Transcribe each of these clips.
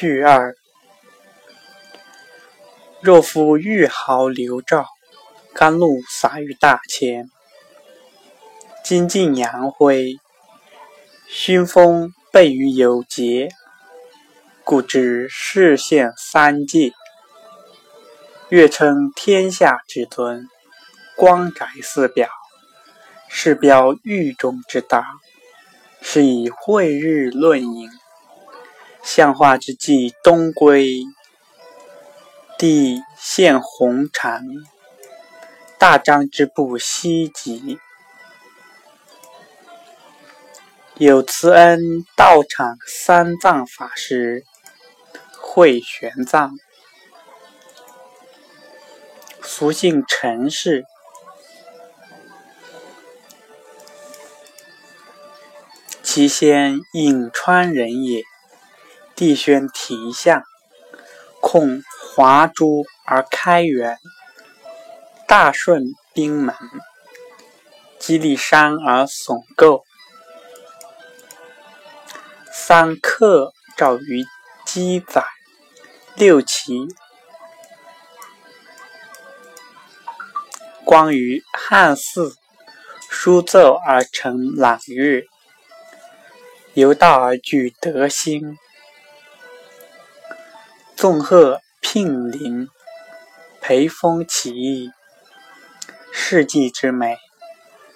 序二：若夫玉毫流照，甘露洒于大千，金尽阳辉，熏风备于有节，故知世现三界，月称天下之尊，光宅四表，是标狱中之大，是以晦日论影。象化之际东归，地现红禅；大张之步西极，有慈恩道场三藏法师会玄奘，俗姓陈氏，其先颍川人也。帝宣题相，控华珠而开元，大顺兵门，激励山而耸构，三克照于积载，六旗光于汉寺，书奏而成朗月，由道而具德兴。纵鹤聘麟，培风起义，世纪之美，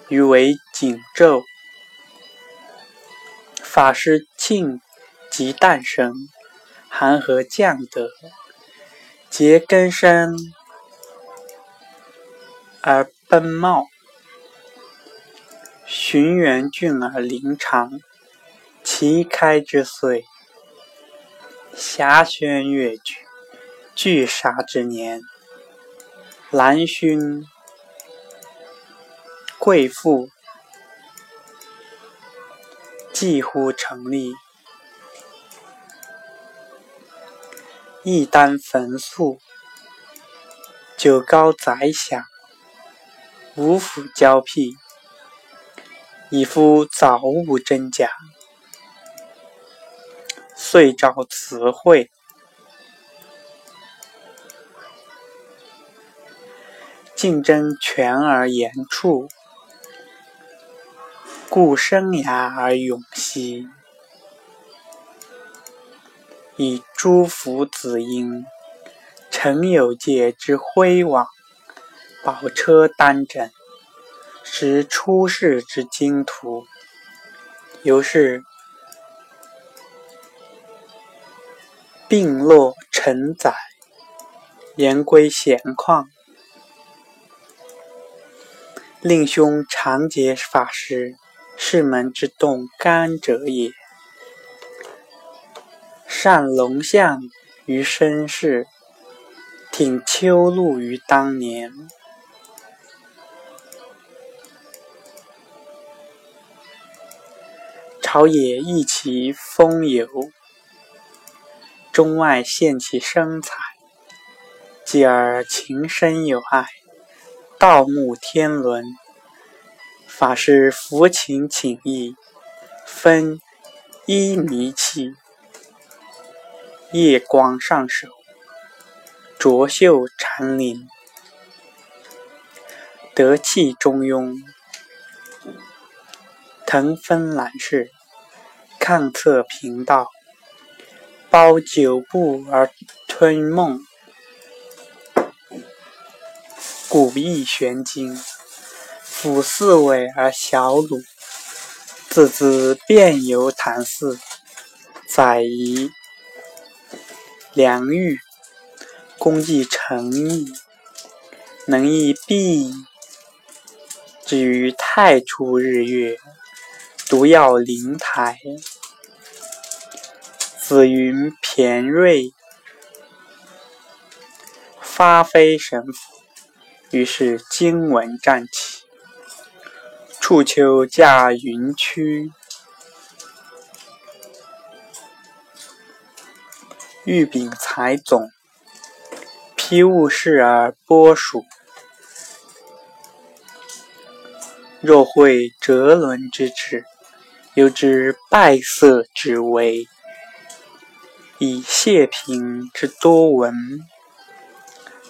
余为锦昼。法师庆即诞生，寒河降德，结根深而奔茂，寻源峻而灵长，其开之岁。霞轩月举，聚沙之年，兰熏贵妇，几乎成立。一丹焚素，九高宰相，五府交辟，以夫早悟真假。遂召词汇，竞争权而言处，故生涯而永息。以诸福子婴，陈有界之辉煌，宝车丹枕，识出世之经途，由是。病落尘载，言归闲旷。令兄常结法师，世门之动干者也。善龙象于身世，挺秋露于当年。朝野一齐风游。中外现其生财，继而情深有爱，道慕天伦。法师抚琴请意，分一迷气，夜光上手，卓秀禅林，德气中庸，腾风揽世，抗策平道。包九步而吞梦，古意玄经；抚四尾而小鲁，自知遍游谈寺，载夷良玉，功绩成矣，能以璧至于太初日月，独耀灵台。紫云骈瑞，发飞神符。于是经文站起，触丘驾云驱，玉柄才总，披物事而播属。若会折轮之志，犹知败色之危。以谢平之多闻，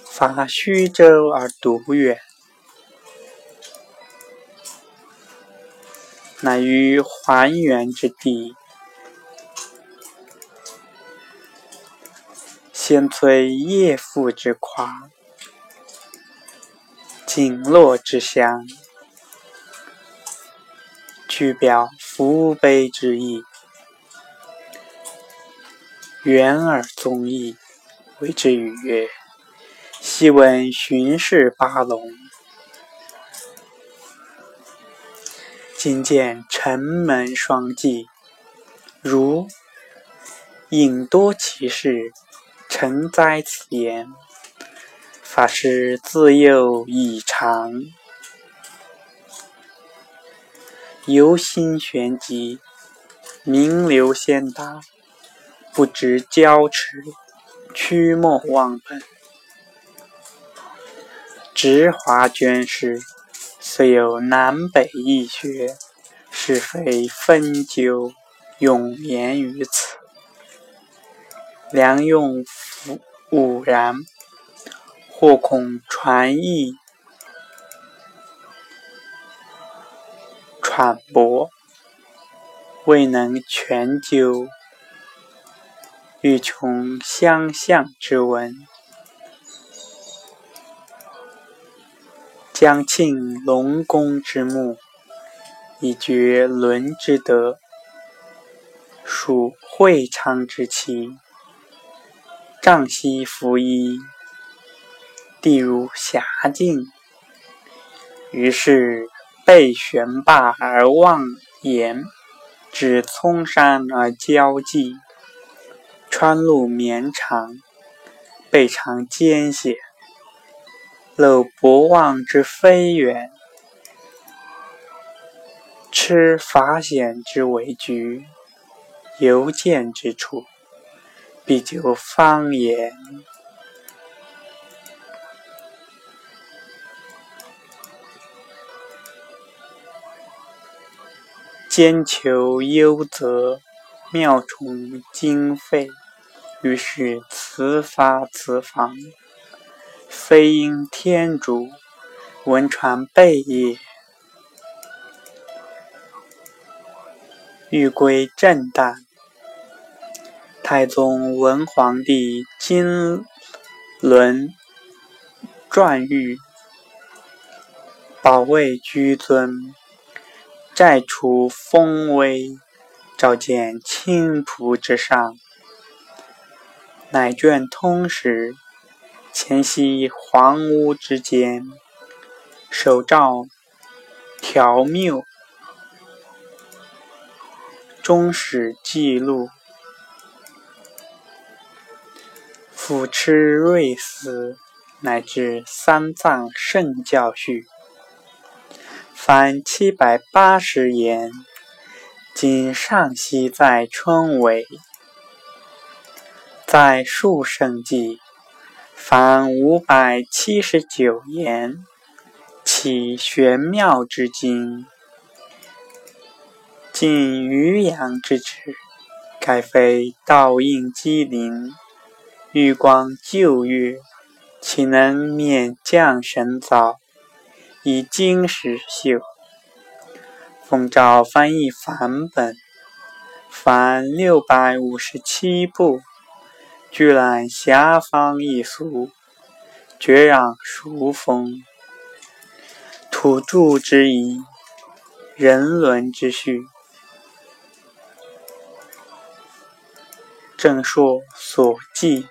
发虚州而独远，乃于还原之地，先摧叶父之夸，锦络之乡，具表福悲之意。远而宗义，谓之语曰：“昔闻巡视八龙，今见城门双髻。如引多其事，承哉此言。法师自幼异常，由心玄机，名流先达。”不知交持，曲莫忘本。直华捐士，虽有南北易学，是非分究，永言于此。良用吾然，或恐传译揣博，未能全究。欲穷相向之文，将庆龙宫之墓，以绝伦之德，属会昌之期。丈兮服衣，地如霞境。于是背悬罢而望言，指葱山而交际。川路绵长，备尝艰险，漏博望之非远，吃法险之为局，游见之处，必就方言。兼求优则，妙从经费。于是辞发此房，非因天主，闻传备也。欲归正旦，太宗文皇帝金轮传谕，保卫居尊，寨除封威，召见青仆之上。乃卷通史，前夕黄屋之间，手诏条谬，终始记录，抚持瑞思，乃至三藏圣教序，凡七百八十言，今尚悉在春尾。在数圣记，凡五百七十九言，其玄妙之经，尽渔阳之志，盖非倒映机灵，玉光旧月，岂能免降神早，以经史秀？奉诏翻译梵本，凡六百五十七部。居览遐方异俗，绝壤殊风，土著之仪，人伦之序，正说所记，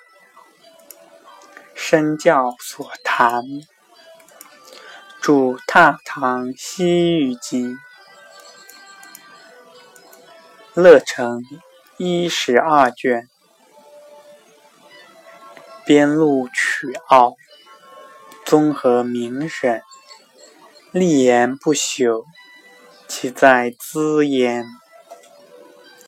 身教所谈，著踏堂西域记，乐成一十二卷。边录曲奥，综合名审，立言不朽，其在兹焉。